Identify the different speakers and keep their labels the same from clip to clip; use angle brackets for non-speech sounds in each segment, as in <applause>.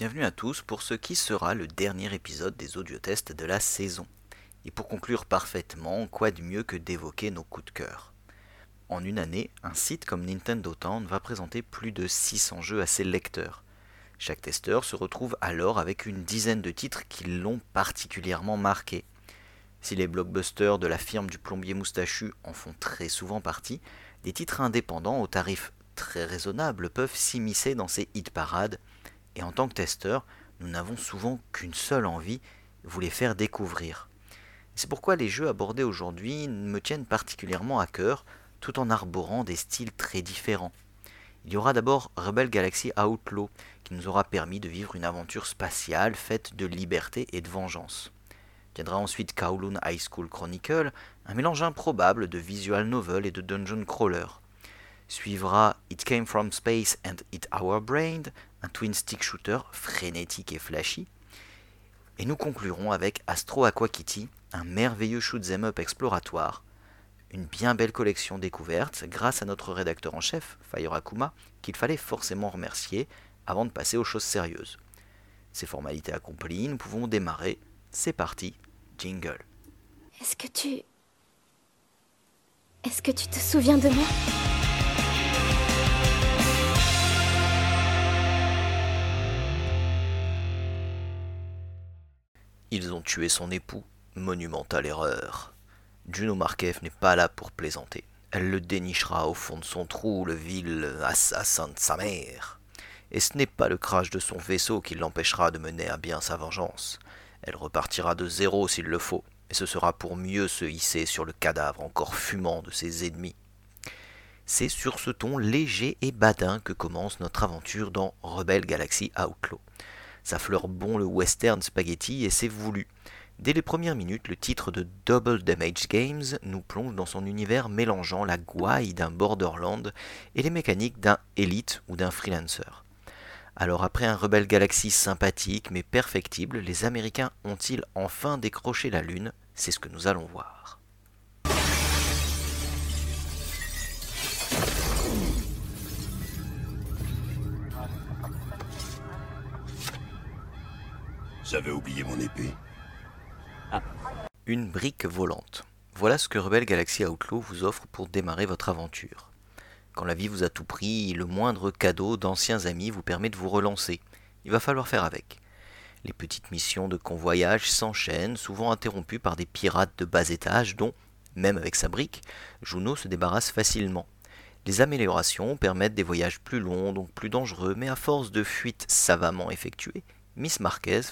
Speaker 1: Bienvenue à tous pour ce qui sera le dernier épisode des audiotests de la saison. Et pour conclure parfaitement, quoi de mieux que d'évoquer nos coups de cœur? En une année, un site comme Nintendo Town va présenter plus de 600 jeux à ses lecteurs. Chaque testeur se retrouve alors avec une dizaine de titres qui l'ont particulièrement marqué. Si les blockbusters de la firme du plombier moustachu en font très souvent partie, des titres indépendants aux tarifs très raisonnables peuvent s'immiscer dans ces hit parades et en tant que testeur, nous n'avons souvent qu'une seule envie, vous les faire découvrir. C'est pourquoi les jeux abordés aujourd'hui me tiennent particulièrement à cœur, tout en arborant des styles très différents. Il y aura d'abord Rebel Galaxy Outlaw, qui nous aura permis de vivre une aventure spatiale faite de liberté et de vengeance. Viendra ensuite Kowloon High School Chronicle, un mélange improbable de visual novel et de dungeon crawler. Suivra It Came From Space and It Our Brain, un twin stick shooter frénétique et flashy. Et nous conclurons avec Astro Aqua Kitty, un merveilleux shoot'em up exploratoire, une bien belle collection découverte grâce à notre rédacteur en chef, Fire Akuma, qu'il fallait forcément remercier avant de passer aux choses sérieuses. Ces formalités accomplies, nous pouvons démarrer. C'est parti, jingle.
Speaker 2: Est-ce que tu... Est-ce que tu te souviens de moi?
Speaker 1: Ils ont tué son époux. Monumentale erreur. Juno Markev n'est pas là pour plaisanter. Elle le dénichera au fond de son trou, le vil assassin de sa mère. Et ce n'est pas le crash de son vaisseau qui l'empêchera de mener à bien sa vengeance. Elle repartira de zéro s'il le faut, et ce sera pour mieux se hisser sur le cadavre encore fumant de ses ennemis. C'est sur ce ton léger et badin que commence notre aventure dans Rebel Galaxy Outlaw. Ça fleure bon le western spaghetti et c'est voulu. Dès les premières minutes, le titre de Double Damage Games nous plonge dans son univers mélangeant la gouaille d'un Borderland et les mécaniques d'un Elite ou d'un Freelancer. Alors après un Rebel Galaxy sympathique mais perfectible, les Américains ont-ils enfin décroché la Lune? C'est ce que nous allons voir.
Speaker 3: J'avais oublié mon épée.
Speaker 1: Une brique volante. Voilà ce que Rebel Galaxy Outlaw vous offre pour démarrer votre aventure. Quand la vie vous a tout pris, le moindre cadeau d'anciens amis vous permet de vous relancer. Il va falloir faire avec. Les petites missions de convoyage s'enchaînent, souvent interrompues par des pirates de bas étage dont, même avec sa brique, Juno se débarrasse facilement. Les améliorations permettent des voyages plus longs, donc plus dangereux, mais à force de fuites savamment effectuées, Miss Marquez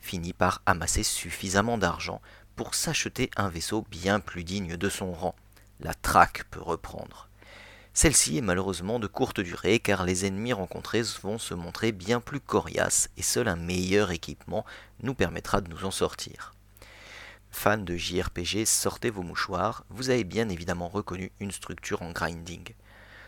Speaker 1: finit par amasser suffisamment d'argent pour s'acheter un vaisseau bien plus digne de son rang. La traque peut reprendre. Celle-ci est malheureusement de courte durée car les ennemis rencontrés vont se montrer bien plus coriaces et seul un meilleur équipement nous permettra de nous en sortir. Fans de JRPG, sortez vos mouchoirs, vous avez bien évidemment reconnu une structure en grinding.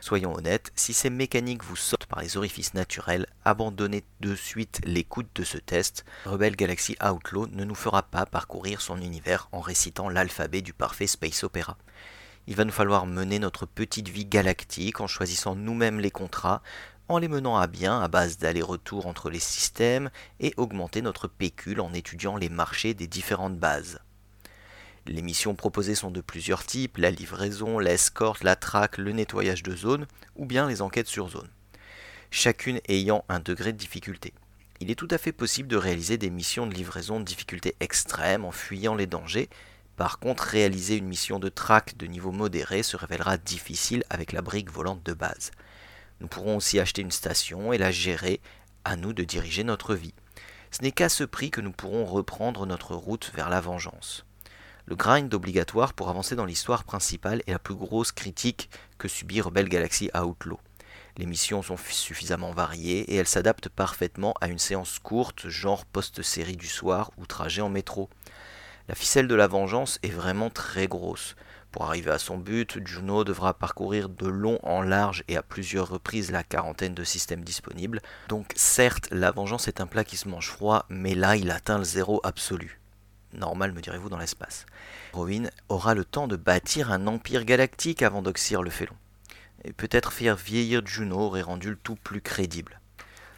Speaker 1: Soyons honnêtes, si ces mécaniques vous sortent par les orifices naturels, abandonnez de suite l'écoute de ce test. Rebel Galaxy Outlaw ne nous fera pas parcourir son univers en récitant l'alphabet du parfait space opéra. Il va nous falloir mener notre petite vie galactique en choisissant nous-mêmes les contrats, en les menant à bien à base d'aller-retour entre les systèmes et augmenter notre pécule en étudiant les marchés des différentes bases. Les missions proposées sont de plusieurs types, la livraison, l'escorte, la traque, le nettoyage de zone, ou bien les enquêtes sur zone. Chacune ayant un degré de difficulté. Il est tout à fait possible de réaliser des missions de livraison de difficulté extrême en fuyant les dangers. Par contre, réaliser une mission de traque de niveau modéré se révélera difficile avec la brique volante de base. Nous pourrons aussi acheter une station et la gérer, à nous de diriger notre vie. Ce n'est qu'à ce prix que nous pourrons reprendre notre route vers la vengeance. Le grind obligatoire pour avancer dans l'histoire principale est la plus grosse critique que subit Rebel Galaxy Outlaw. Les missions sont suffisamment variées et elles s'adaptent parfaitement à une séance courte, genre post-série du soir ou trajet en métro. La ficelle de la vengeance est vraiment très grosse. Pour arriver à son but, Juno devra parcourir de long en large et à plusieurs reprises la quarantaine de systèmes disponibles. Donc certes, la vengeance est un plat qui se mange froid, mais là il atteint le zéro absolu normal me direz-vous dans l'espace. Rowin aura le temps de bâtir un empire galactique avant d'oxyre le félon. Et peut-être faire vieillir Juno aurait rendu le tout plus crédible.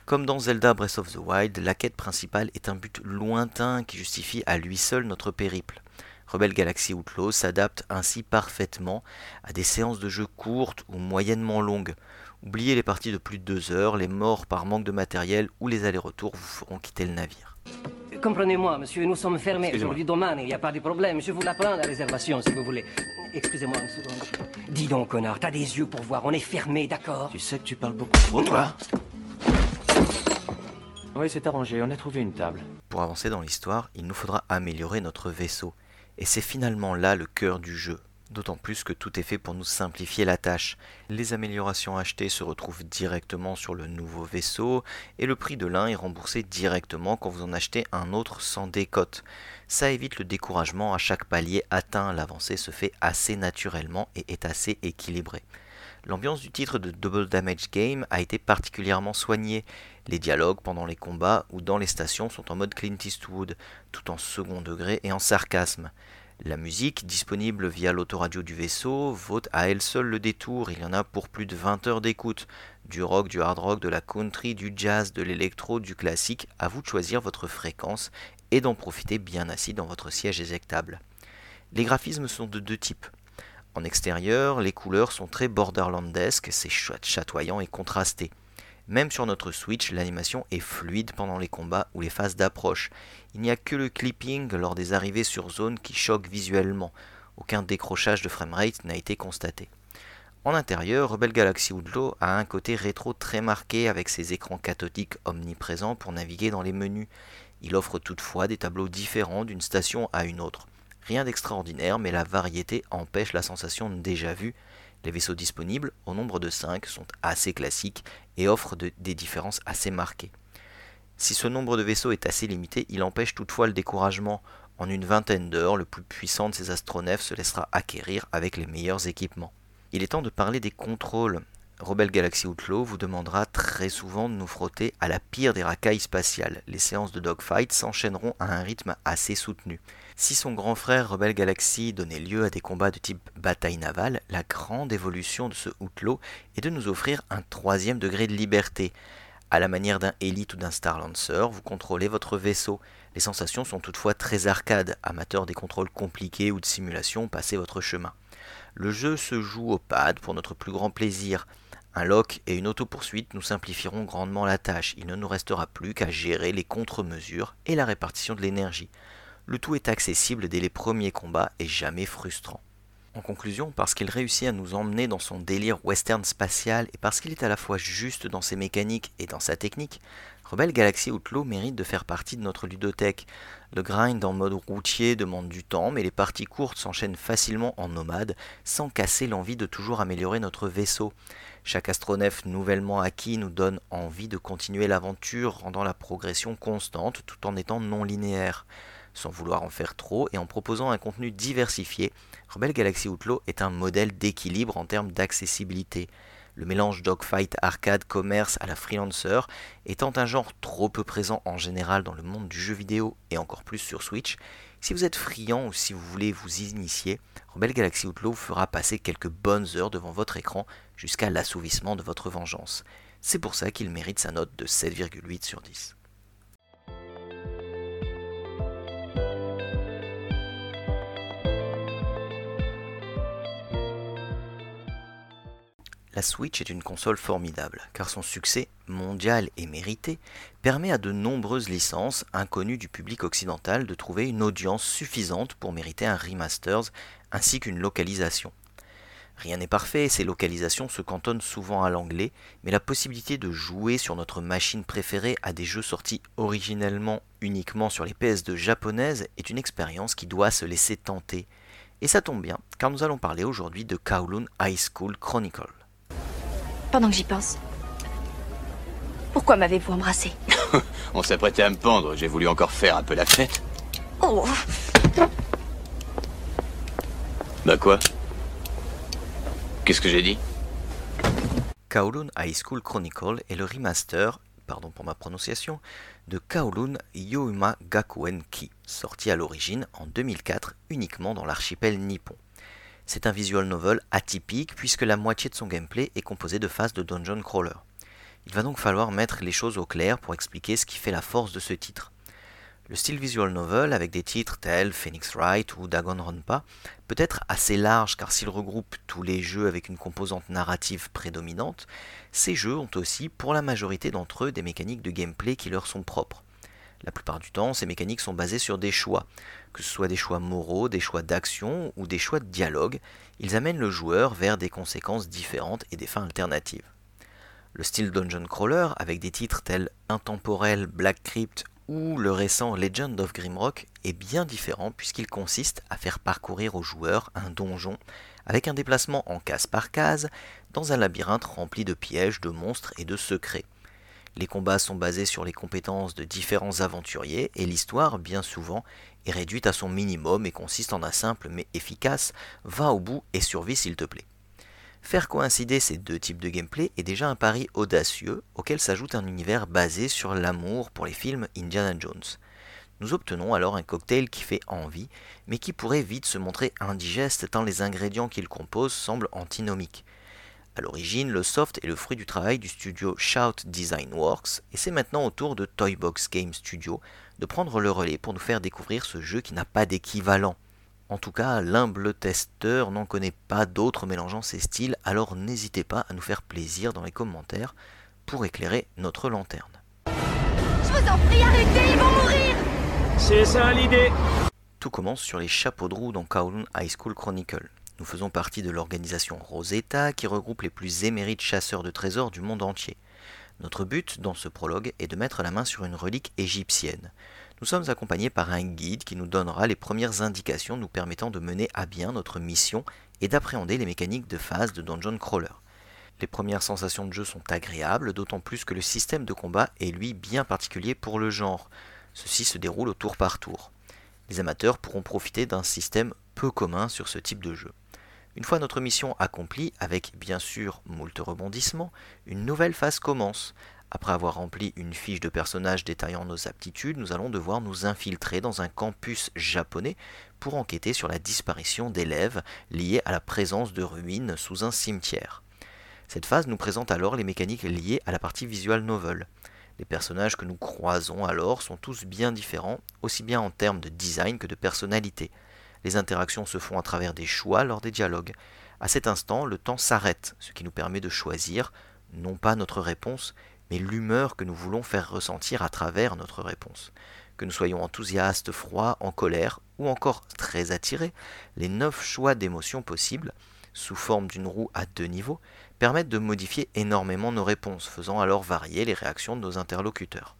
Speaker 1: Comme dans Zelda Breath of the Wild, la quête principale est un but lointain qui justifie à lui seul notre périple. Rebel Galaxy Outlaw s'adapte ainsi parfaitement à des séances de jeu courtes ou moyennement longues. Oubliez les parties de plus de deux heures, les morts par manque de matériel ou les allers-retours vous feront quitter le navire.
Speaker 4: Comprenez-moi, monsieur, nous sommes fermés aujourd'hui domaine, il n'y a pas de problème. Je vous la prends, la réservation, si vous voulez. Excusez-moi une seconde. Dis donc, connard, t'as des yeux pour voir, on est fermé, d'accord
Speaker 5: Tu sais que tu parles beaucoup trop, toi Oui, c'est arrangé, on a trouvé une table.
Speaker 1: Pour avancer dans l'histoire, il nous faudra améliorer notre vaisseau. Et c'est finalement là le cœur du jeu, d'autant plus que tout est fait pour nous simplifier la tâche. Les améliorations achetées se retrouvent directement sur le nouveau vaisseau, et le prix de l'un est remboursé directement quand vous en achetez un autre sans décote. Ça évite le découragement à chaque palier atteint, l'avancée se fait assez naturellement et est assez équilibrée. L'ambiance du titre de Double Damage Game a été particulièrement soignée. Les dialogues pendant les combats ou dans les stations sont en mode Clint Eastwood, tout en second degré et en sarcasme. La musique, disponible via l'autoradio du vaisseau, vaut à elle seule le détour. Il y en a pour plus de 20 heures d'écoute. Du rock, du hard rock, de la country, du jazz, de l'électro, du classique. À vous de choisir votre fréquence et d'en profiter bien assis dans votre siège éjectable. Les graphismes sont de deux types. En extérieur, les couleurs sont très borderlandesques, c'est chatoyant et contrasté. Même sur notre Switch, l'animation est fluide pendant les combats ou les phases d'approche. Il n'y a que le clipping lors des arrivées sur zone qui choque visuellement. Aucun décrochage de framerate n'a été constaté. En intérieur, Rebel Galaxy Outlaw a un côté rétro très marqué avec ses écrans cathodiques omniprésents pour naviguer dans les menus. Il offre toutefois des tableaux différents d'une station à une autre. Rien d'extraordinaire, mais la variété empêche la sensation déjà vu. Les vaisseaux disponibles, au nombre de 5, sont assez classiques et offrent des différences assez marquées. Si ce nombre de vaisseaux est assez limité, il empêche toutefois le découragement. En une vingtaine d'heures, le plus puissant de ces astronefs se laissera acquérir avec les meilleurs équipements. Il est temps de parler des contrôles. Rebel Galaxy Outlaw vous demandera très souvent de nous frotter à la pire des racailles spatiales. Les séances de dogfight s'enchaîneront à un rythme assez soutenu. Si son grand frère Rebel Galaxy donnait lieu à des combats de type bataille navale, la grande évolution de ce Outlaw est de nous offrir un troisième degré de liberté. À la manière d'un Elite ou d'un Star Lancer, vous contrôlez votre vaisseau. Les sensations sont toutefois très arcades, amateurs des contrôles compliqués ou de simulation, passez votre chemin. Le jeu se joue au pad pour notre plus grand plaisir. Un lock et une auto-poursuite nous simplifieront grandement la tâche. Il ne nous restera plus qu'à gérer les contre-mesures et la répartition de l'énergie. Le tout est accessible dès les premiers combats et jamais frustrant. En conclusion, parce qu'il réussit à nous emmener dans son délire western spatial et parce qu'il est à la fois juste dans ses mécaniques et dans sa technique, Rebel Galaxy Outlaw mérite de faire partie de notre ludothèque. Le grind en mode routier demande du temps, mais les parties courtes s'enchaînent facilement en nomade, sans casser l'envie de toujours améliorer notre vaisseau. Chaque astronef nouvellement acquis nous donne envie de continuer l'aventure, rendant la progression constante tout en étant non linéaire. Sans vouloir en faire trop et en proposant un contenu diversifié, Rebel Galaxy Outlaw est un modèle d'équilibre en termes d'accessibilité. Le mélange dogfight arcade commerce à la freelancer étant un genre trop peu présent en général dans le monde du jeu vidéo et encore plus sur Switch, si vous êtes friand ou si vous voulez vous initier, Rebel Galaxy Outlaw fera passer quelques bonnes heures devant votre écran jusqu'à l'assouvissement de votre vengeance. C'est pour ça qu'il mérite sa note de 7,8 sur 10. La Switch est une console formidable, car son succès mondial et mérité permet à de nombreuses licences inconnues du public occidental de trouver une audience suffisante pour mériter un remasters ainsi qu'une localisation. Rien n'est parfait, ces localisations se cantonnent souvent à l'anglais, mais la possibilité de jouer sur notre machine préférée à des jeux sortis originellement uniquement sur les PS2 japonaises est une expérience qui doit se laisser tenter. Et ça tombe bien, car nous allons parler aujourd'hui de Kowloon High School Chronicle.
Speaker 2: Pendant que j'y pense. Pourquoi m'avez-vous embrassé? <laughs>
Speaker 3: On s'apprêtait à me pendre, j'ai voulu encore faire un peu la fête.
Speaker 2: Oh
Speaker 3: Bah quoi? Qu'est-ce que j'ai dit?
Speaker 1: Kowloon High School Chronicle est le remaster, pardon pour ma prononciation, de Kowloon Youma Gakuen Ki, sorti à l'origine en 2004 uniquement dans l'archipel nippon. C'est un visual novel atypique puisque la moitié de son gameplay est composé de phases de dungeon crawler. Il va donc falloir mettre les choses au clair pour expliquer ce qui fait la force de ce titre. Le style visual novel, avec des titres tels Phoenix Wright ou Danganronpa, peut être assez large car s'il regroupe tous les jeux avec une composante narrative prédominante, ces jeux ont aussi, pour la majorité d'entre eux, des mécaniques de gameplay qui leur sont propres. La plupart du temps, ces mécaniques sont basées sur des choix, que ce soit des choix moraux, des choix d'action ou des choix de dialogue, ils amènent le joueur vers des conséquences différentes et des fins alternatives. Le style dungeon crawler, avec des titres tels Intemporel, Black Crypt ou le récent Legend of Grimrock est bien différent puisqu'il consiste à faire parcourir au joueur un donjon avec un déplacement en case par case dans un labyrinthe rempli de pièges, de monstres et de secrets. Les combats sont basés sur les compétences de différents aventuriers et l'histoire, bien souvent, est réduite à son minimum et consiste en un simple mais efficace va au bout et survie s'il te plaît. Faire coïncider ces deux types de gameplay est déjà un pari audacieux auquel s'ajoute un univers basé sur l'amour pour les films Indiana Jones. Nous obtenons alors un cocktail qui fait envie, mais qui pourrait vite se montrer indigeste tant les ingrédients qu'il compose semblent antinomiques. A l'origine, le soft est le fruit du travail du studio Shout Design Works, et c'est maintenant au tour de Toybox Game Studio de prendre le relais pour nous faire découvrir ce jeu qui n'a pas d'équivalent. En tout cas, l'humble testeur n'en connaît pas d'autres mélangeant ces styles, alors n'hésitez pas à nous faire plaisir dans les commentaires pour éclairer notre lanterne.
Speaker 2: Je vous en prie, arrêtez, ils vont mourir
Speaker 5: C'est ça l'idée
Speaker 1: Tout commence sur les chapeaux de roue dans Kowloon High School Chronicle. Nous faisons partie de l'organisation Rosetta qui regroupe les plus émérites chasseurs de trésors du monde entier. Notre but dans ce prologue est de mettre la main sur une relique égyptienne. Nous sommes accompagnés par un guide qui nous donnera les premières indications nous permettant de mener à bien notre mission et d'appréhender les mécaniques de phase de Dungeon Crawler. Les premières sensations de jeu sont agréables, d'autant plus que le système de combat est lui bien particulier pour le genre. Ceci se déroule au tour par tour. Les amateurs pourront profiter d'un système peu commun sur ce type de jeu. Une fois notre mission accomplie, avec bien sûr moult rebondissements, une nouvelle phase commence. Après avoir rempli une fiche de personnage détaillant nos aptitudes, nous allons devoir nous infiltrer dans un campus japonais pour enquêter sur la disparition d'élèves liés à la présence de ruines sous un cimetière. Cette phase nous présente alors les mécaniques liées à la partie visual novel. Les personnages que nous croisons alors sont tous bien différents, aussi bien en termes de design que de personnalité. Les interactions se font à travers des choix lors des dialogues. À cet instant, le temps s'arrête, ce qui nous permet de choisir non pas notre réponse, mais l'humeur que nous voulons faire ressentir à travers notre réponse. Que nous soyons enthousiastes, froids, en colère ou encore très attirés, les neuf choix d'émotions possibles, sous forme d'une roue à deux niveaux, permettent de modifier énormément nos réponses, faisant alors varier les réactions de nos interlocuteurs.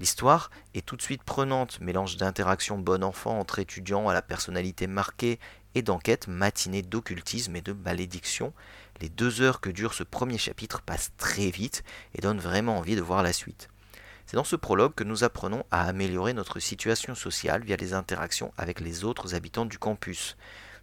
Speaker 1: L'histoire est tout de suite prenante, mélange d'interactions bon enfant entre étudiants à la personnalité marquée et d'enquêtes matinées d'occultisme et de malédiction, les deux heures que dure ce premier chapitre passent très vite et donnent vraiment envie de voir la suite. C'est dans ce prologue que nous apprenons à améliorer notre situation sociale via les interactions avec les autres habitants du campus.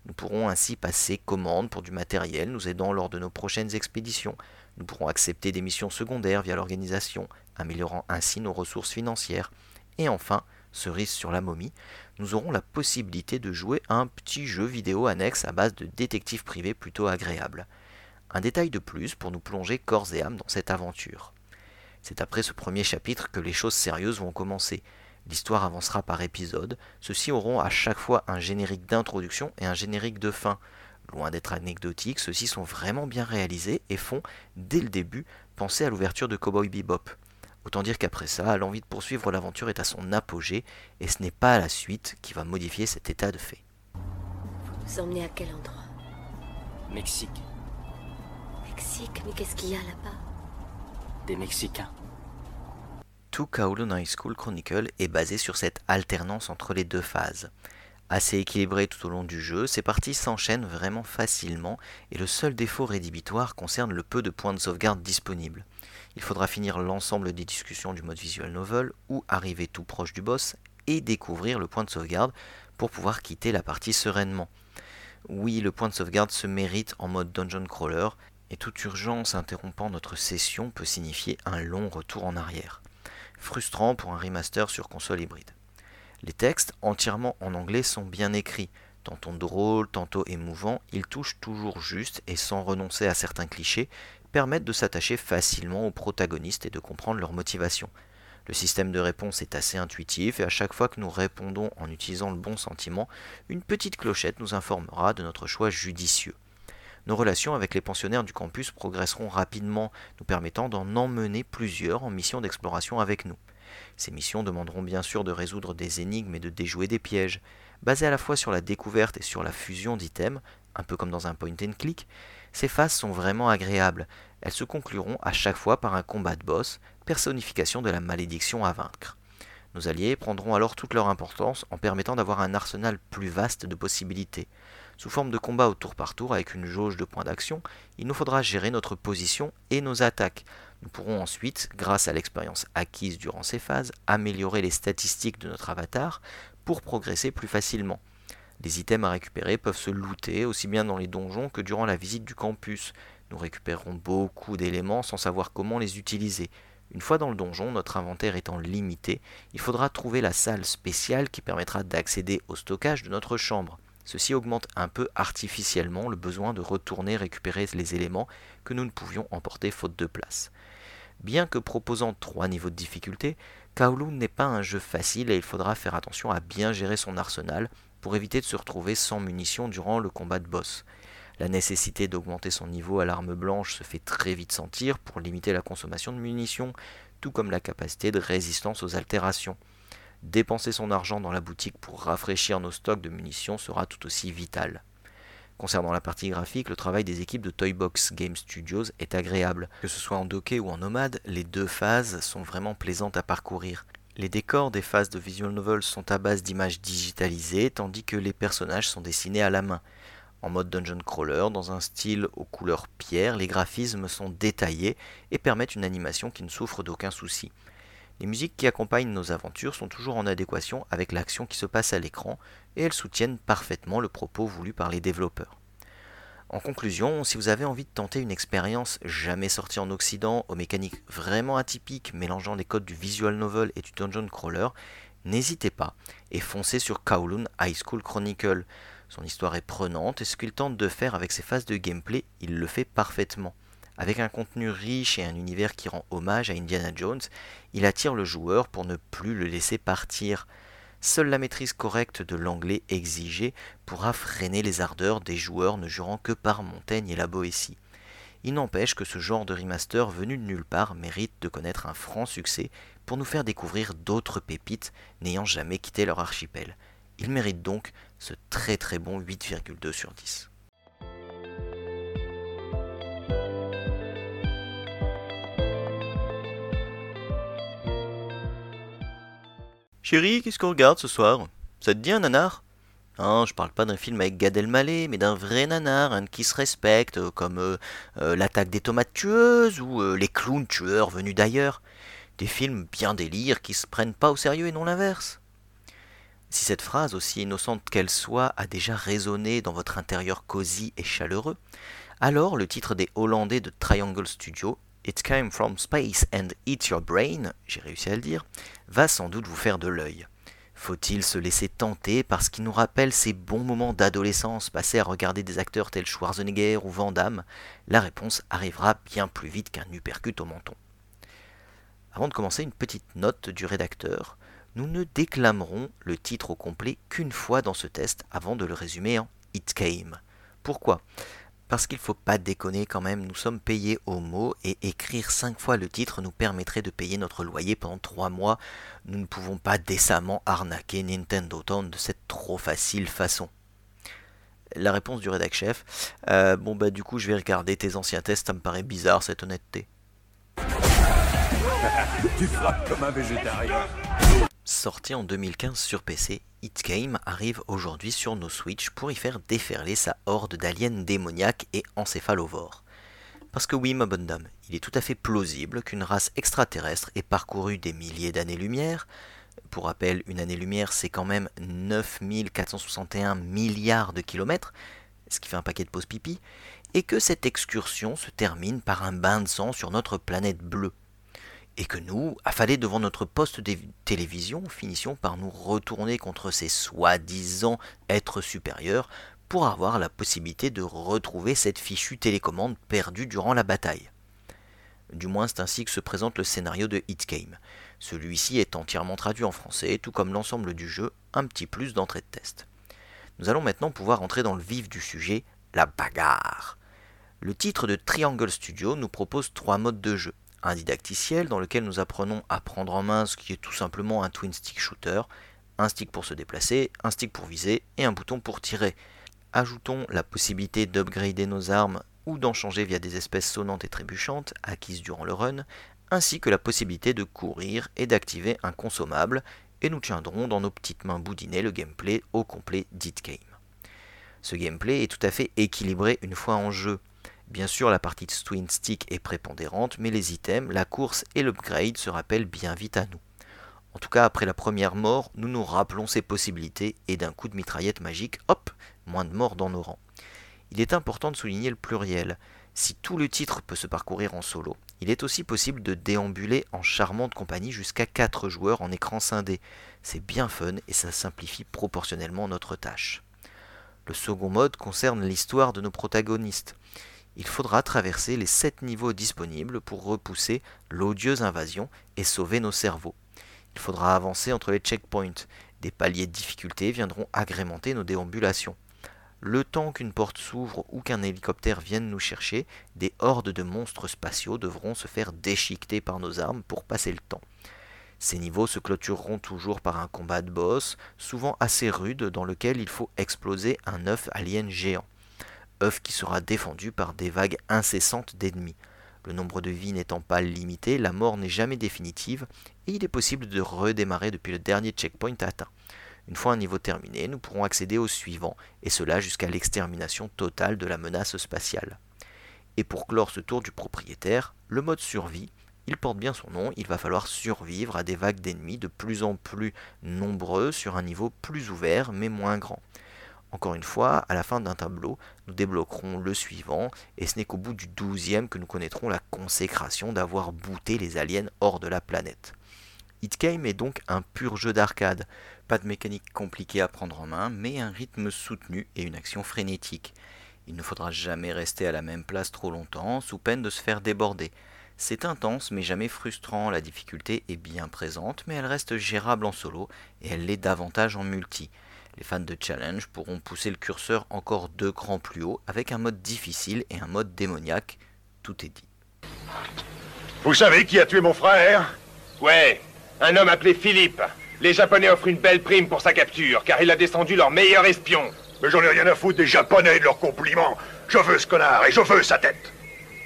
Speaker 1: Nous pourrons ainsi passer commande pour du matériel nous aidant lors de nos prochaines expéditions. Nous pourrons accepter des missions secondaires via l'organisation, améliorant ainsi nos ressources financières. Et enfin, cerise sur la momie, nous aurons la possibilité de jouer à un petit jeu vidéo annexe à base de détective privé plutôt agréable. Un détail de plus pour nous plonger corps et âme dans cette aventure. C'est après ce premier chapitre que les choses sérieuses vont commencer. L'histoire avancera par épisode. Ceux-ci auront à chaque fois un générique d'introduction et un générique de fin. Loin d'être anecdotiques, ceux-ci sont vraiment bien réalisés et font, dès le début, penser à l'ouverture de Cowboy Bebop. Autant dire qu'après ça, l'envie de poursuivre l'aventure est à son apogée, et ce n'est pas la suite qui va modifier cet état de fait.
Speaker 6: Vous nous emmenez à quel endroit?
Speaker 5: Mexique.
Speaker 6: Mexique? Mais qu'est-ce qu'il y a là-bas?
Speaker 5: Des Mexicains.
Speaker 1: Tout Kowloon High School Chronicle est basé sur cette alternance entre les deux phases. Assez équilibré tout au long du jeu, ces parties s'enchaînent vraiment facilement et le seul défaut rédhibitoire concerne le peu de points de sauvegarde disponibles. Il faudra finir l'ensemble des discussions du mode visual novel ou arriver tout proche du boss et découvrir le point de sauvegarde pour pouvoir quitter la partie sereinement. Oui, le point de sauvegarde se mérite en mode dungeon crawler et toute urgence interrompant notre session peut signifier un long retour en arrière. Frustrant pour un remaster sur console hybride. Les textes, entièrement en anglais, sont bien écrits. Tantôt drôles, tantôt émouvants, ils touchent toujours juste et sans renoncer à certains clichés, permettent de s'attacher facilement aux protagonistes et de comprendre leurs motivations. Le système de réponse est assez intuitif et à chaque fois que nous répondons en utilisant le bon sentiment, une petite clochette nous informera de notre choix judicieux. Nos relations avec les pensionnaires du campus progresseront rapidement, nous permettant d'en emmener plusieurs en mission d'exploration avec nous. Ces missions demanderont bien sûr de résoudre des énigmes et de déjouer des pièges. Basées à la fois sur la découverte et sur la fusion d'items, un peu comme dans un point and click, ces phases sont vraiment agréables. Elles se concluront à chaque fois par un combat de boss, personnification de la malédiction à vaincre. Nos alliés prendront alors toute leur importance en permettant d'avoir un arsenal plus vaste de possibilités. Sous forme de combat au tour par tour avec une jauge de points d'action, il nous faudra gérer notre position et nos attaques. Nous pourrons ensuite, grâce à l'expérience acquise durant ces phases, améliorer les statistiques de notre avatar pour progresser plus facilement. Les items à récupérer peuvent se looter aussi bien dans les donjons que durant la visite du campus. Nous récupérerons beaucoup d'éléments sans savoir comment les utiliser. Une fois dans le donjon, notre inventaire étant limité, il faudra trouver la salle spéciale qui permettra d'accéder au stockage de notre chambre. Ceci augmente un peu artificiellement le besoin de retourner récupérer les éléments que nous ne pouvions emporter faute de place. Bien que proposant trois niveaux de difficulté, Kowloon n'est pas un jeu facile et il faudra faire attention à bien gérer son arsenal pour éviter de se retrouver sans munitions durant le combat de boss. La nécessité d'augmenter son niveau à l'arme blanche se fait très vite sentir pour limiter la consommation de munitions, tout comme la capacité de résistance aux altérations. Dépenser son argent dans la boutique pour rafraîchir nos stocks de munitions sera tout aussi vital. Concernant la partie graphique, le travail des équipes de Toybox Game Studios est agréable. Que ce soit en docké ou en nomade, les deux phases sont vraiment plaisantes à parcourir. Les décors des phases de visual novel sont à base d'images digitalisées, tandis que les personnages sont dessinés à la main. En mode dungeon crawler, dans un style aux couleurs pierre, les graphismes sont détaillés et permettent une animation qui ne souffre d'aucun souci. Les musiques qui accompagnent nos aventures sont toujours en adéquation avec l'action qui se passe à l'écran et elles soutiennent parfaitement le propos voulu par les développeurs. En conclusion, si vous avez envie de tenter une expérience jamais sortie en Occident, aux mécaniques vraiment atypiques mélangeant les codes du visual novel et du dungeon crawler, n'hésitez pas et foncez sur Kowloon High School Chronicle. Son histoire est prenante et ce qu'il tente de faire avec ses phases de gameplay, il le fait parfaitement. Avec un contenu riche et un univers qui rend hommage à Indiana Jones, il attire le joueur pour ne plus le laisser partir. Seule la maîtrise correcte de l'anglais exigée pourra freiner les ardeurs des joueurs ne jurant que par Montaigne et la Boétie. Il n'empêche que ce genre de remaster venu de nulle part mérite de connaître un franc succès pour nous faire découvrir d'autres pépites n'ayant jamais quitté leur archipel. Il mérite donc ce très très bon 8,2 sur 10. Chérie, qu'est-ce qu'on regarde ce soir? Ça te dit un nanar? Non, je parle pas d'un film avec Gad Elmaleh, mais d'un vrai nanar, un qui se respecte, euh, comme euh, euh, L'attaque des tomates tueuses ou Les clowns tueurs venus d'ailleurs. Des films bien délire qui se prennent pas au sérieux et non l'inverse. Si cette phrase, aussi innocente qu'elle soit, a déjà résonné dans votre intérieur cosy et chaleureux, alors le titre des Hollandais de Triangle Studio It came from space and eat your brain, j'ai réussi à le dire, va sans doute vous faire de l'œil. Faut-il se laisser tenter parce qu'il nous rappelle ces bons moments d'adolescence passés à regarder des acteurs tels Schwarzenegger ou Van Damme? La réponse arrivera bien plus vite qu'un uppercut au menton. Avant de commencer, une petite note du rédacteur. Nous ne déclamerons le titre au complet qu'une fois dans ce test avant de le résumer en It Came. Pourquoi? Parce qu'il faut pas déconner quand même, nous sommes payés au mot et écrire cinq fois le titre nous permettrait de payer notre loyer pendant trois mois. Nous ne pouvons pas décemment arnaquer Nintendo Town de cette trop facile façon. La réponse du rédac chef, euh, bon bah du coup je vais regarder tes anciens tests, ça me paraît bizarre cette honnêteté. <laughs> tu frappes comme un végétarien. Sorti en 2015 sur PC, It Came arrive aujourd'hui sur nos Switch pour y faire déferler sa horde d'aliens démoniaques et encéphalovores. Parce que oui, ma bonne dame, il est tout à fait plausible qu'une race extraterrestre ait parcouru des milliers d'années-lumière. Pour rappel, une année-lumière, c'est quand même 9461 milliards de kilomètres, ce qui fait un paquet de pauses pipi, et que cette excursion se termine par un bain de sang sur notre planète bleue et que nous, affalés devant notre poste de télévision, finissions par nous retourner contre ces soi-disant êtres supérieurs pour avoir la possibilité de retrouver cette fichue télécommande perdue durant la bataille. Du moins c'est ainsi que se présente le scénario de Hit Game. Celui-ci est entièrement traduit en français, tout comme l'ensemble du jeu, un petit plus d'entrée de test. Nous allons maintenant pouvoir entrer dans le vif du sujet, la bagarre. Le titre de Triangle Studio nous propose trois modes de jeu. Un didacticiel dans lequel nous apprenons à prendre en main ce qui est tout simplement un twin stick shooter, un stick pour se déplacer, un stick pour viser et un bouton pour tirer. Ajoutons la possibilité d'upgrader nos armes ou d'en changer via des espèces sonnantes et trébuchantes acquises durant le run, ainsi que la possibilité de courir et d'activer un consommable, et nous tiendrons dans nos petites mains boudinées le gameplay au complet d'It Game. Ce gameplay est tout à fait équilibré une fois en jeu. Bien sûr, la partie de Twin Stick est prépondérante, mais les items, la course et l'upgrade se rappellent bien vite à nous. En tout cas, après la première mort, nous nous rappelons ces possibilités et d'un coup de mitraillette magique, hop, moins de morts dans nos rangs. Il est important de souligner le pluriel. Si tout le titre peut se parcourir en solo, il est aussi possible de déambuler en charmante compagnie jusqu'à 4 joueurs en écran scindé. C'est bien fun et ça simplifie proportionnellement notre tâche. Le second mode concerne l'histoire de nos protagonistes il faudra traverser les 7 niveaux disponibles pour repousser l'odieuse invasion et sauver nos cerveaux. Il faudra avancer entre les checkpoints. Des paliers de difficulté viendront agrémenter nos déambulations. Le temps qu'une porte s'ouvre ou qu'un hélicoptère vienne nous chercher, des hordes de monstres spatiaux devront se faire déchiqueter par nos armes pour passer le temps. Ces niveaux se clôtureront toujours par un combat de boss, souvent assez rude, dans lequel il faut exploser un œuf alien géant œuf qui sera défendu par des vagues incessantes d'ennemis. Le nombre de vies n'étant pas limité, la mort n'est jamais définitive et il est possible de redémarrer depuis le dernier checkpoint atteint. Une fois un niveau terminé, nous pourrons accéder au suivant, et cela jusqu'à l'extermination totale de la menace spatiale. Et pour clore ce tour du propriétaire, le mode survie, il porte bien son nom, il va falloir survivre à des vagues d'ennemis de plus en plus nombreux sur un niveau plus ouvert mais moins grand. Encore une fois, à la fin d'un tableau, nous débloquerons le suivant, et ce n'est qu'au bout du douzième que nous connaîtrons la consécration d'avoir booté les aliens hors de la planète. Game est donc un pur jeu d'arcade, pas de mécanique compliquée à prendre en main, mais un rythme soutenu et une action frénétique. Il ne faudra jamais rester à la même place trop longtemps, sous peine de se faire déborder. C'est intense mais jamais frustrant, la difficulté est bien présente, mais elle reste gérable en solo, et elle l'est davantage en multi. Les fans de challenge pourront pousser le curseur encore deux crans plus haut avec un mode difficile et un mode démoniaque. Tout est dit.
Speaker 7: Vous savez qui a tué mon frère?
Speaker 8: Ouais, un homme appelé Philippe. Les Japonais offrent une belle prime pour sa capture, car il a descendu leur meilleur espion.
Speaker 7: Mais j'en ai rien à foutre des Japonais et de leurs compliments. Je veux ce connard et je veux sa tête.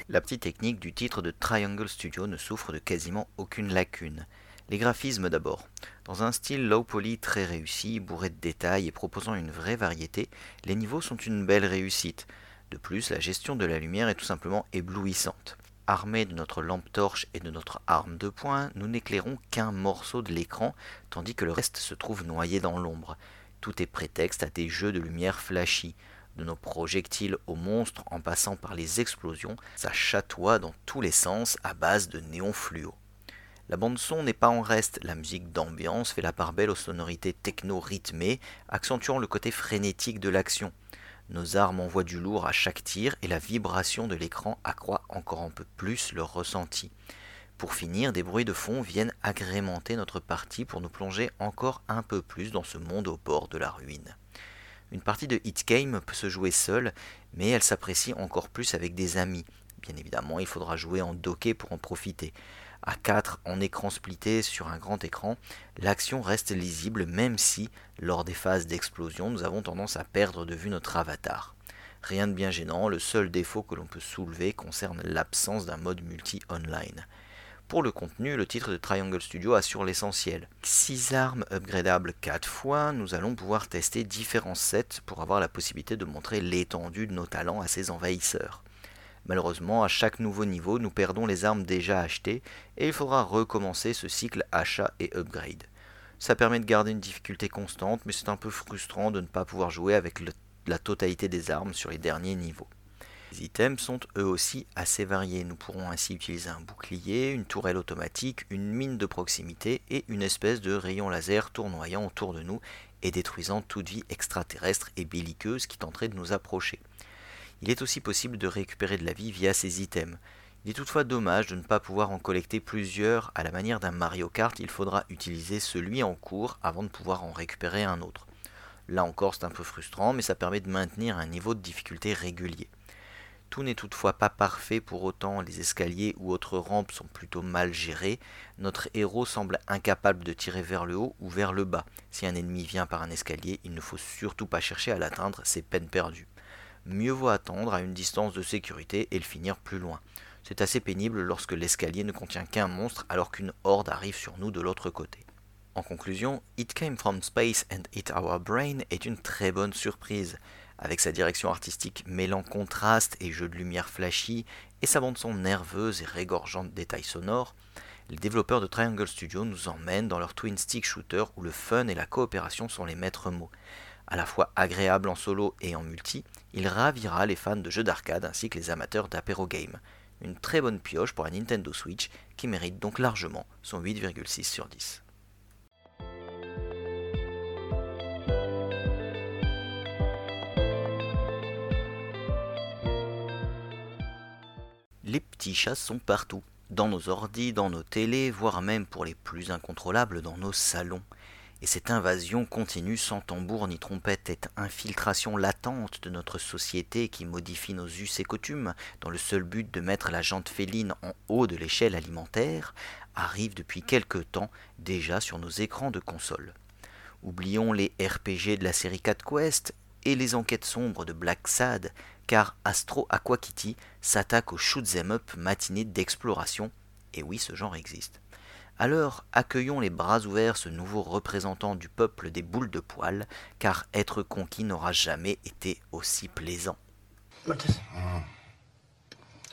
Speaker 1: La petite technique du titre de Triangle Studio ne souffre de quasiment aucune lacune. Les graphismes d'abord. Dans un style low poly très réussi, bourré de détails et proposant une vraie variété, les niveaux sont une belle réussite. De plus, la gestion de la lumière est tout simplement éblouissante. Armés de notre lampe torche et de notre arme de poing, nous n'éclairons qu'un morceau de l'écran, tandis que le reste se trouve noyé dans l'ombre. Tout est prétexte à des jeux de lumière flashy. De nos projectiles aux monstres en passant par les explosions, ça chatoie dans tous les sens à base de néons fluo. La bande son n'est pas en reste, la musique d'ambiance fait la part belle aux sonorités techno rythmées, accentuant le côté frénétique de l'action. Nos armes envoient du lourd à chaque tir et la vibration de l'écran accroît encore un peu plus leur ressenti. Pour finir, des bruits de fond viennent agrémenter notre partie pour nous plonger encore un peu plus dans ce monde au bord de la ruine. Une partie de Hit Game peut se jouer seule, mais elle s'apprécie encore plus avec des amis. Bien évidemment, il faudra jouer en docké pour en profiter à 4 en écran splitté sur un grand écran, l'action reste lisible même si, lors des phases d'explosion, nous avons tendance à perdre de vue notre avatar. Rien de bien gênant, le seul défaut que l'on peut soulever concerne l'absence d'un mode multi-online. Pour le contenu, le titre de Triangle Studio assure l'essentiel. 6 armes upgradables 4 fois, nous allons pouvoir tester différents sets pour avoir la possibilité de montrer l'étendue de nos talents à ces envahisseurs. Malheureusement, à chaque nouveau niveau, nous perdons les armes déjà achetées et il faudra recommencer ce cycle achat et upgrade. Ça permet de garder une difficulté constante, mais c'est un peu frustrant de ne pas pouvoir jouer avec la totalité des armes sur les derniers niveaux. Les items sont eux aussi assez variés. Nous pourrons ainsi utiliser un bouclier, une tourelle automatique, une mine de proximité et une espèce de rayon laser tournoyant autour de nous et détruisant toute vie extraterrestre et belliqueuse qui tenterait de nous approcher. Il est aussi possible de récupérer de la vie via ces items. Il est toutefois dommage de ne pas pouvoir en collecter plusieurs à la manière d'un Mario Kart, il faudra utiliser celui en cours avant de pouvoir en récupérer un autre. Là encore c'est un peu frustrant mais ça permet de maintenir un niveau de difficulté régulier. Tout n'est toutefois pas parfait pour autant, les escaliers ou autres rampes sont plutôt mal gérés. Notre héros semble incapable de tirer vers le haut ou vers le bas. Si un ennemi vient par un escalier, il ne faut surtout pas chercher à l'atteindre, c'est peine perdue. Mieux vaut attendre à une distance de sécurité et le finir plus loin. C'est assez pénible lorsque l'escalier ne contient qu'un monstre alors qu'une horde arrive sur nous de l'autre côté. En conclusion, It Came From Space and Hit Our Brain est une très bonne surprise. Avec sa direction artistique mêlant contraste et jeux de lumière flashy, et sa bande-son nerveuse et régorgeante de détails sonores, les développeurs de Triangle Studio nous emmènent dans leur twin stick shooter où le fun et la coopération sont les maîtres mots. À la fois agréable en solo et en multi, il ravira les fans de jeux d'arcade ainsi que les amateurs d'apéro game. Une très bonne pioche pour un Nintendo Switch qui mérite donc largement son 8,6 sur 10. Les petits chats sont partout, dans nos ordis, dans nos télés, voire même pour les plus incontrôlables dans nos salons. Et cette invasion continue sans tambour ni trompette, cette infiltration latente de notre société qui modifie nos us et coutumes dans le seul but de mettre la jante féline en haut de l'échelle alimentaire, arrive depuis quelque temps déjà sur nos écrans de console. Oublions les RPG de la série 4 Quest et les enquêtes sombres de Black Sad, car Astro Aqua Kitty s'attaque au shoot'em up matinée d'exploration, et oui, ce genre existe. Alors accueillons les bras ouverts ce nouveau représentant du peuple des boules de poil, car être conquis n'aura jamais été aussi plaisant.
Speaker 9: Maltese,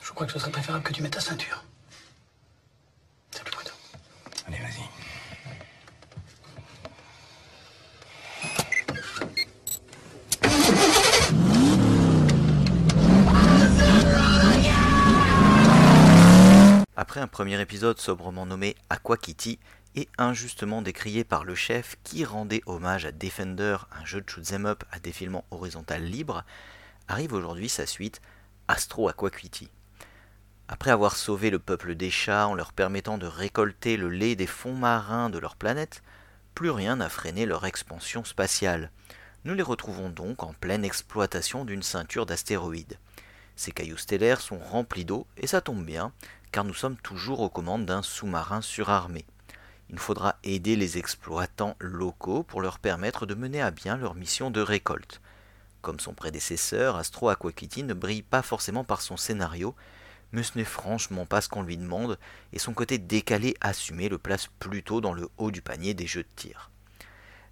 Speaker 9: je crois que ce serait préférable que tu mettes ta ceinture.
Speaker 1: Après un premier épisode sobrement nommé Aqua Kitty et injustement décrié par le chef qui rendait hommage à Defender, un jeu de shoot'em up à défilement horizontal libre, arrive aujourd'hui sa suite Astro Aqua Kitty. Après avoir sauvé le peuple des chats en leur permettant de récolter le lait des fonds marins de leur planète, plus rien n'a freiné leur expansion spatiale. Nous les retrouvons donc en pleine exploitation d'une ceinture d'astéroïdes. Ces cailloux stellaires sont remplis d'eau et ça tombe bien, car nous sommes toujours aux commandes d'un sous-marin surarmé. Il faudra aider les exploitants locaux pour leur permettre de mener à bien leur mission de récolte. Comme son prédécesseur, Astro Aquakitty ne brille pas forcément par son scénario, mais ce n'est franchement pas ce qu'on lui demande, et son côté décalé assumé le place plutôt dans le haut du panier des jeux de tir.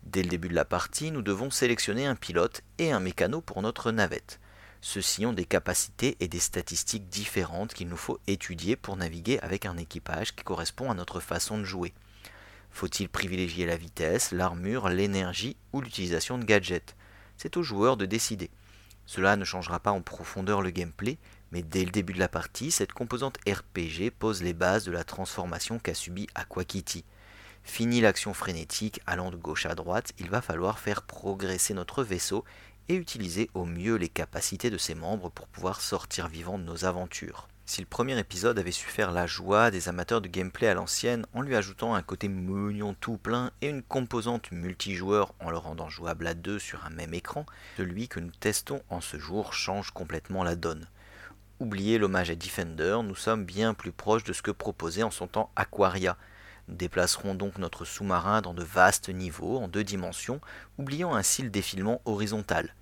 Speaker 1: Dès le début de la partie, nous devons sélectionner un pilote et un mécano pour notre navette. Ceux-ci ont des capacités et des statistiques différentes qu'il nous faut étudier pour naviguer avec un équipage qui correspond à notre façon de jouer. Faut-il privilégier la vitesse, l'armure, l'énergie ou l'utilisation de gadgets? C'est aux joueurs de décider. Cela ne changera pas en profondeur le gameplay, mais dès le début de la partie, cette composante RPG pose les bases de la transformation qu'a subi Aquakitty. Fini l'action frénétique allant de gauche à droite, il va falloir faire progresser notre vaisseau et utiliser au mieux les capacités de ses membres pour pouvoir sortir vivant de nos aventures. Si le premier épisode avait su faire la joie des amateurs de gameplay à l'ancienne en lui ajoutant un côté mignon tout plein et une composante multijoueur en le rendant jouable à deux sur un même écran, celui que nous testons en ce jour change complètement la donne. Oubliez l'hommage à Defender, nous sommes bien plus proches de ce que proposait en son temps Aquaria. Déplacerons donc notre sous-marin dans de vastes niveaux en deux dimensions, oubliant ainsi le défilement horizontal.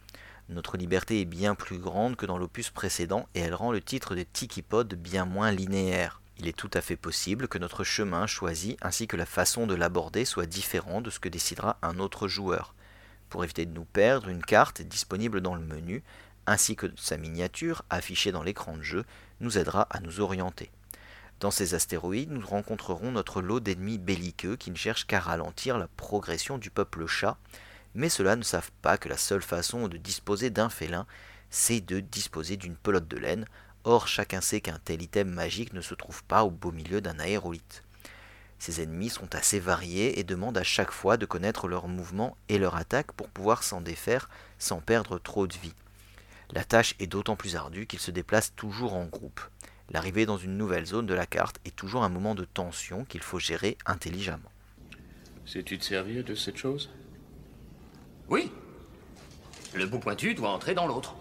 Speaker 1: Notre liberté est bien plus grande que dans l'opus précédent et elle rend le titre de Tiki Pod bien moins linéaire. Il est tout à fait possible que notre chemin choisi ainsi que la façon de l'aborder soit différent de ce que décidera un autre joueur. Pour éviter de nous perdre, une carte disponible dans le menu ainsi que sa miniature affichée dans l'écran de jeu nous aidera à nous orienter. Dans ces astéroïdes, nous rencontrerons notre lot d'ennemis belliqueux qui ne cherchent qu'à ralentir la progression du peuple chat mais ceux-là ne savent pas que la seule façon de disposer d'un félin, c'est de disposer d'une pelote de laine, or chacun sait qu'un tel item magique ne se trouve pas au beau milieu d'un aérolite. Ces ennemis sont assez variés et demandent à chaque fois de connaître leurs mouvements et leur attaque pour pouvoir s'en défaire sans perdre trop de vie. La tâche est d'autant plus ardue qu'ils se déplacent toujours en groupe. L'arrivée dans une nouvelle zone de la carte est toujours un moment de tension qu'il faut gérer intelligemment.
Speaker 3: Sais-tu te servir de cette chose?
Speaker 5: Oui. Le bout pointu doit entrer dans l'autre.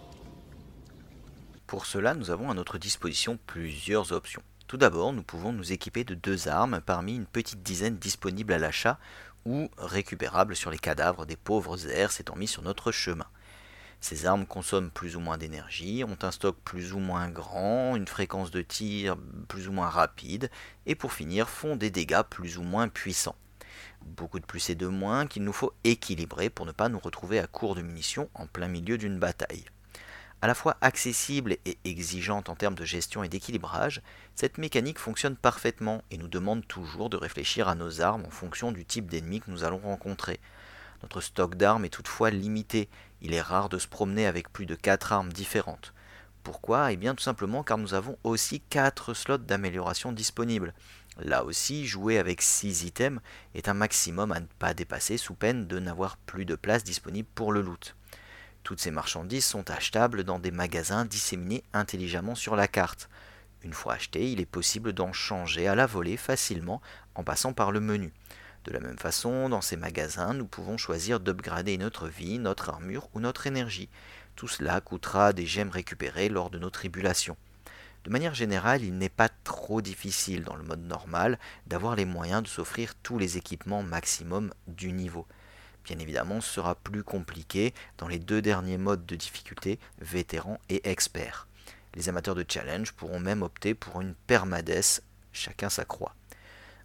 Speaker 1: Pour cela, nous avons à notre disposition plusieurs options. Tout d'abord, nous pouvons nous équiper de deux armes parmi une petite dizaine disponibles à l'achat ou récupérables sur les cadavres des pauvres airs s'étant mis sur notre chemin. Ces armes consomment plus ou moins d'énergie, ont un stock plus ou moins grand, une fréquence de tir plus ou moins rapide, et pour finir font des dégâts plus ou moins puissants. Beaucoup de plus et de moins qu'il nous faut équilibrer pour ne pas nous retrouver à court de munitions en plein milieu d'une bataille. À la fois accessible et exigeante en termes de gestion et d'équilibrage, cette mécanique fonctionne parfaitement et nous demande toujours de réfléchir à nos armes en fonction du type d'ennemi que nous allons rencontrer. Notre stock d'armes est toutefois limité, il est rare de se promener avec plus de 4 armes différentes. Pourquoi? Eh bien tout simplement car nous avons aussi 4 slots d'amélioration disponibles. Là aussi, jouer avec 6 items est un maximum à ne pas dépasser sous peine de n'avoir plus de place disponible pour le loot. Toutes ces marchandises sont achetables dans des magasins disséminés intelligemment sur la carte. Une fois acheté, il est possible d'en changer à la volée facilement en passant par le menu. De la même façon, dans ces magasins, nous pouvons choisir d'upgrader notre vie, notre armure ou notre énergie. Tout cela coûtera des gemmes récupérées lors de nos tribulations. De manière générale, il n'est pas trop difficile dans le mode normal d'avoir les moyens de s'offrir tous les équipements maximum du niveau. Bien évidemment, ce sera plus compliqué dans les deux derniers modes de difficulté, vétéran et expert. Les amateurs de challenge pourront même opter pour une permadesse, chacun sa croix.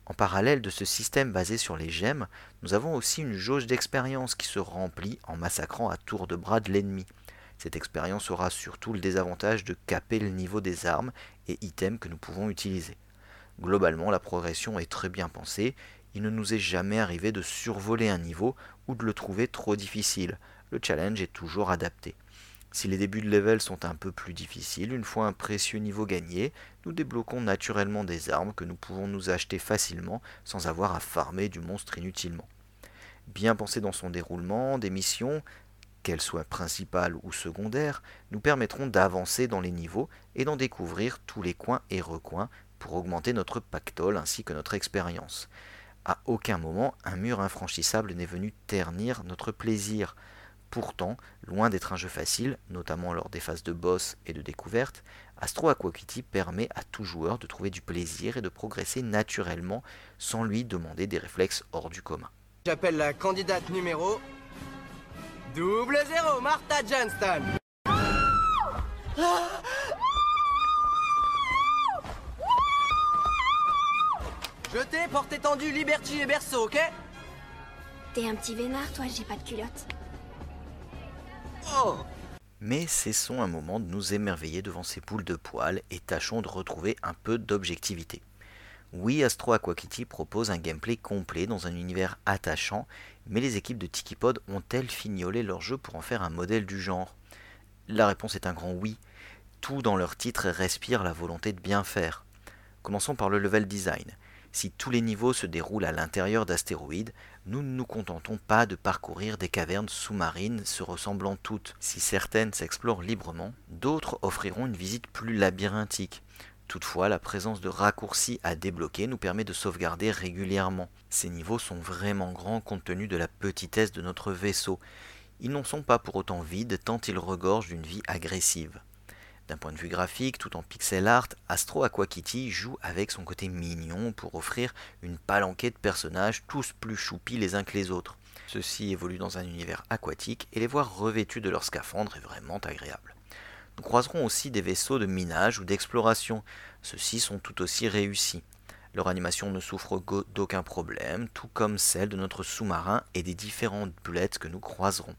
Speaker 1: En parallèle de ce système basé sur les gemmes, nous avons aussi une jauge d'expérience qui se remplit en massacrant à tour de bras de l'ennemi. Cette expérience aura surtout le désavantage de caper le niveau des armes et items que nous pouvons utiliser. Globalement, la progression est très bien pensée il ne nous est jamais arrivé de survoler un niveau ou de le trouver trop difficile. Le challenge est toujours adapté. Si les débuts de level sont un peu plus difficiles, une fois un précieux niveau gagné, débloquons naturellement des armes que nous pouvons nous acheter facilement sans avoir à farmer du monstre inutilement. Bien pensé dans son déroulement, des missions, qu'elles soient principales ou secondaires, nous permettront d'avancer dans les niveaux et d'en découvrir tous les coins et recoins pour augmenter notre pactole ainsi que notre expérience. À aucun moment un mur infranchissable n'est venu ternir notre plaisir. Pourtant, loin d'être un jeu facile, notamment lors des phases de boss et de découverte, Astro Aquakitty permet à tout joueur de trouver du plaisir et de progresser naturellement sans lui demander des réflexes hors du commun.
Speaker 10: J'appelle la candidate numéro double zéro, Martha Johnston. Jeté, porte étendue, Liberty et Berceau, ok?
Speaker 6: T'es un petit vénard, toi, j'ai pas de culotte.
Speaker 10: Oh
Speaker 1: Mais cessons un moment de nous émerveiller devant ces boules de poils et tâchons de retrouver un peu d'objectivité. Oui, Astro Aquakitty propose un gameplay complet dans un univers attachant, mais les équipes de Tikipod ont-elles fignolé leur jeu pour en faire un modèle du genre? La réponse est un grand oui. Tout dans leur titre respire la volonté de bien faire. Commençons par le level design. Si tous les niveaux se déroulent à l'intérieur d'astéroïdes, nous ne nous contentons pas de parcourir des cavernes sous-marines se ressemblant toutes. Si certaines s'explorent librement, d'autres offriront une visite plus labyrinthique. Toutefois, la présence de raccourcis à débloquer nous permet de sauvegarder régulièrement. Ces niveaux sont vraiment grands compte tenu de la petitesse de notre vaisseau. Ils n'en sont pas pour autant vides tant ils regorgent d'une vie agressive. D'un point de vue graphique, tout en pixel art, Astro Aquakitty joue avec son côté mignon pour offrir une palanquée de personnages tous plus choupis les uns que les autres. Ceux-ci évoluent dans un univers aquatique et les voir revêtus de leur scaphandre est vraiment agréable. Nous croiserons aussi des vaisseaux de minage ou d'exploration. Ceux-ci sont tout aussi réussis. Leur animation ne souffre d'aucun problème, tout comme celle de notre sous-marin et des différentes boulettes que nous croiserons.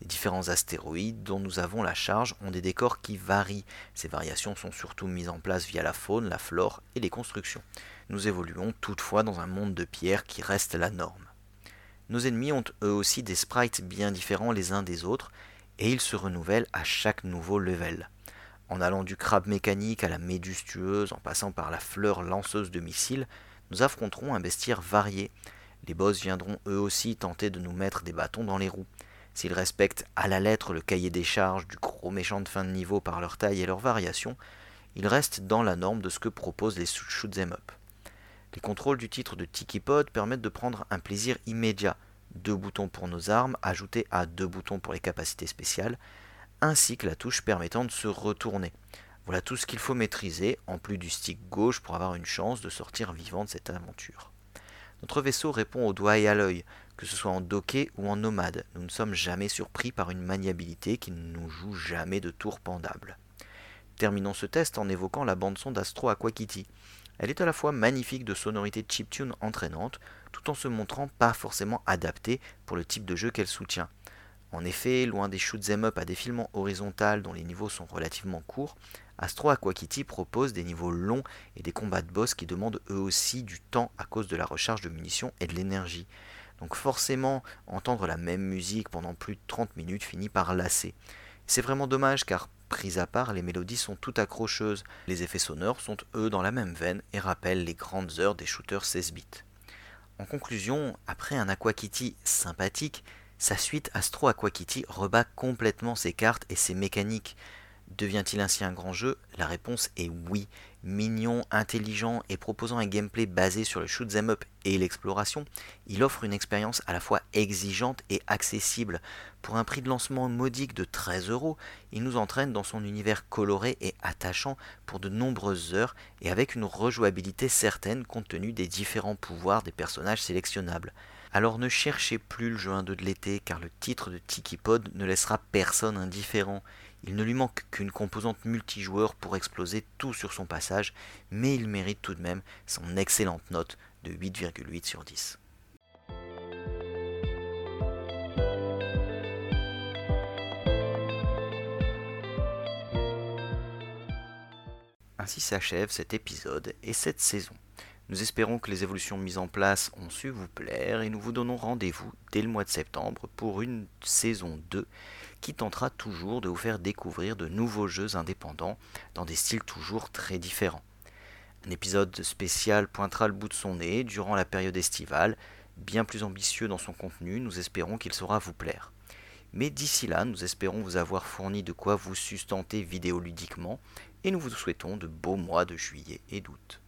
Speaker 1: Les différents astéroïdes dont nous avons la charge ont des décors qui varient. Ces variations sont surtout mises en place via la faune, la flore et les constructions. Nous évoluons toutefois dans un monde de pierre qui reste la norme. Nos ennemis ont eux aussi des sprites bien différents les uns des autres, et ils se renouvellent à chaque nouveau level. En allant du crabe mécanique à la méduse tueuse, en passant par la fleur lanceuse de missiles, nous affronterons un bestiaire varié. Les boss viendront eux aussi tenter de nous mettre des bâtons dans les roues. S'ils respectent à la lettre le cahier des charges du gros méchant de fin de niveau par leur taille et leur variation, il reste dans la norme de ce que proposent les shoot'em up. Les contrôles du titre de Tiki Pod permettent de prendre un plaisir immédiat. Deux boutons pour nos armes, ajoutés à deux boutons pour les capacités spéciales, ainsi que la touche permettant de se retourner. Voilà tout ce qu'il faut maîtriser, en plus du stick gauche pour avoir une chance de sortir vivant de cette aventure. Notre vaisseau répond au doigt et à l'œil, que ce soit en docké ou en nomade. Nous ne sommes jamais surpris par une maniabilité qui ne nous joue jamais de tour pendable. Terminons ce test en évoquant la bande-son d'Astro Aquakitty. Elle est à la fois magnifique de sonorité chiptune entraînante, tout en se montrant pas forcément adaptée pour le type de jeu qu'elle soutient. En effet, loin des shoot'em up à défilement horizontal dont les niveaux sont relativement courts, Astro Aquakitty propose des niveaux longs et des combats de boss qui demandent eux aussi du temps à cause de la recharge de munitions et de l'énergie. Donc forcément, entendre la même musique pendant plus de 30 minutes finit par lasser. C'est vraiment dommage car, pris à part, les mélodies sont toutes accrocheuses. Les effets sonores sont eux dans la même veine et rappellent les grandes heures des shooters 16 bits. En conclusion, après un Aquakitty sympathique, sa suite Astro Aquakitty rebat complètement ses cartes et ses mécaniques. Devient-il ainsi un grand jeu? La réponse est oui. Mignon, intelligent et proposant un gameplay basé sur le shoot'em up et l'exploration, il offre une expérience à la fois exigeante et accessible. Pour un prix de lancement modique de 13 euros, il nous entraîne dans son univers coloré et attachant pour de nombreuses heures et avec une rejouabilité certaine compte tenu des différents pouvoirs des personnages sélectionnables. Alors ne cherchez plus le jeu 1 de l'été car le titre de Tiki Pod ne laissera personne indifférent. Il ne lui manque qu'une composante multijoueur pour exploser tout sur son passage, mais il mérite tout de même son excellente note de 8,8 sur 10. Ainsi s'achève cet épisode et cette saison. Nous espérons que les évolutions mises en place ont su vous plaire et nous vous donnons rendez-vous dès le mois de septembre pour une saison 2 qui tentera toujours de vous faire découvrir de nouveaux jeux indépendants dans des styles toujours très différents. Un épisode spécial pointera le bout de son nez durant la période estivale, bien plus ambitieux dans son contenu, nous espérons qu'il saura vous plaire. Mais d'ici là, nous espérons vous avoir fourni de quoi vous sustenter vidéoludiquement et nous vous souhaitons de beaux mois de juillet et d'août.